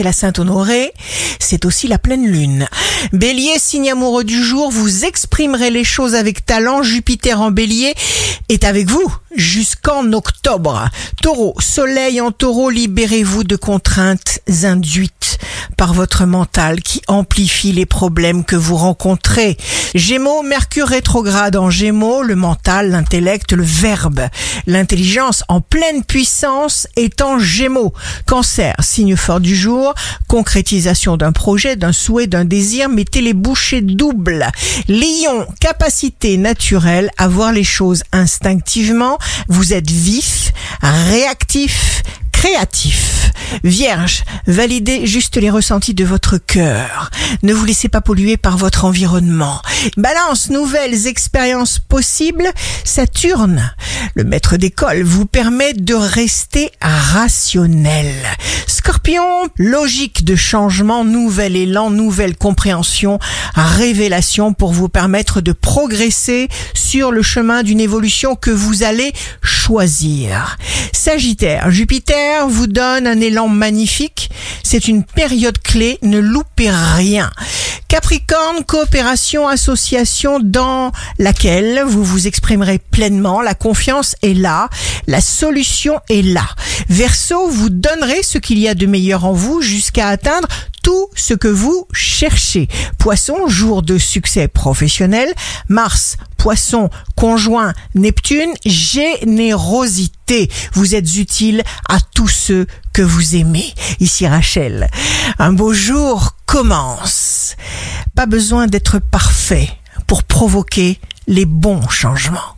c'est la Sainte Honorée, c'est aussi la pleine lune. Bélier, signe amoureux du jour, vous exprimerez les choses avec talent. Jupiter en bélier est avec vous jusqu'en octobre. Taureau, soleil en taureau, libérez-vous de contraintes induites par votre mental qui amplifie les problèmes que vous rencontrez. Gémeaux, Mercure rétrograde en Gémeaux, le mental, l'intellect, le verbe, l'intelligence en pleine puissance est en Gémeaux. Cancer, signe fort du jour, concrétisation d'un projet, d'un souhait, d'un désir, mettez les bouchées doubles. Lion, capacité naturelle à voir les choses instinctivement, vous êtes vif, réactif, créatif. Vierge, validez juste les ressentis de votre cœur. Ne vous laissez pas polluer par votre environnement. Balance, nouvelles expériences possibles. Saturne, le maître d'école, vous permet de rester rationnel. Scorpion, logique de changement, nouvel élan, nouvelle compréhension, révélation pour vous permettre de progresser sur le chemin d'une évolution que vous allez choisir. Sagittaire, Jupiter vous donne un élan magnifique. C'est une période clé, ne loupez rien. Capricorne, coopération, association dans laquelle vous vous exprimerez pleinement. La confiance est là, la solution est là. Verseau, vous donnerez ce qu'il y a de meilleur en vous jusqu'à atteindre tout ce que vous cherchez. Poisson, jour de succès professionnel. Mars, Poisson, conjoint Neptune, générosité. Vous êtes utile à tous ceux que vous aimez. Ici Rachel. Un beau jour commence. Pas besoin d'être parfait pour provoquer les bons changements.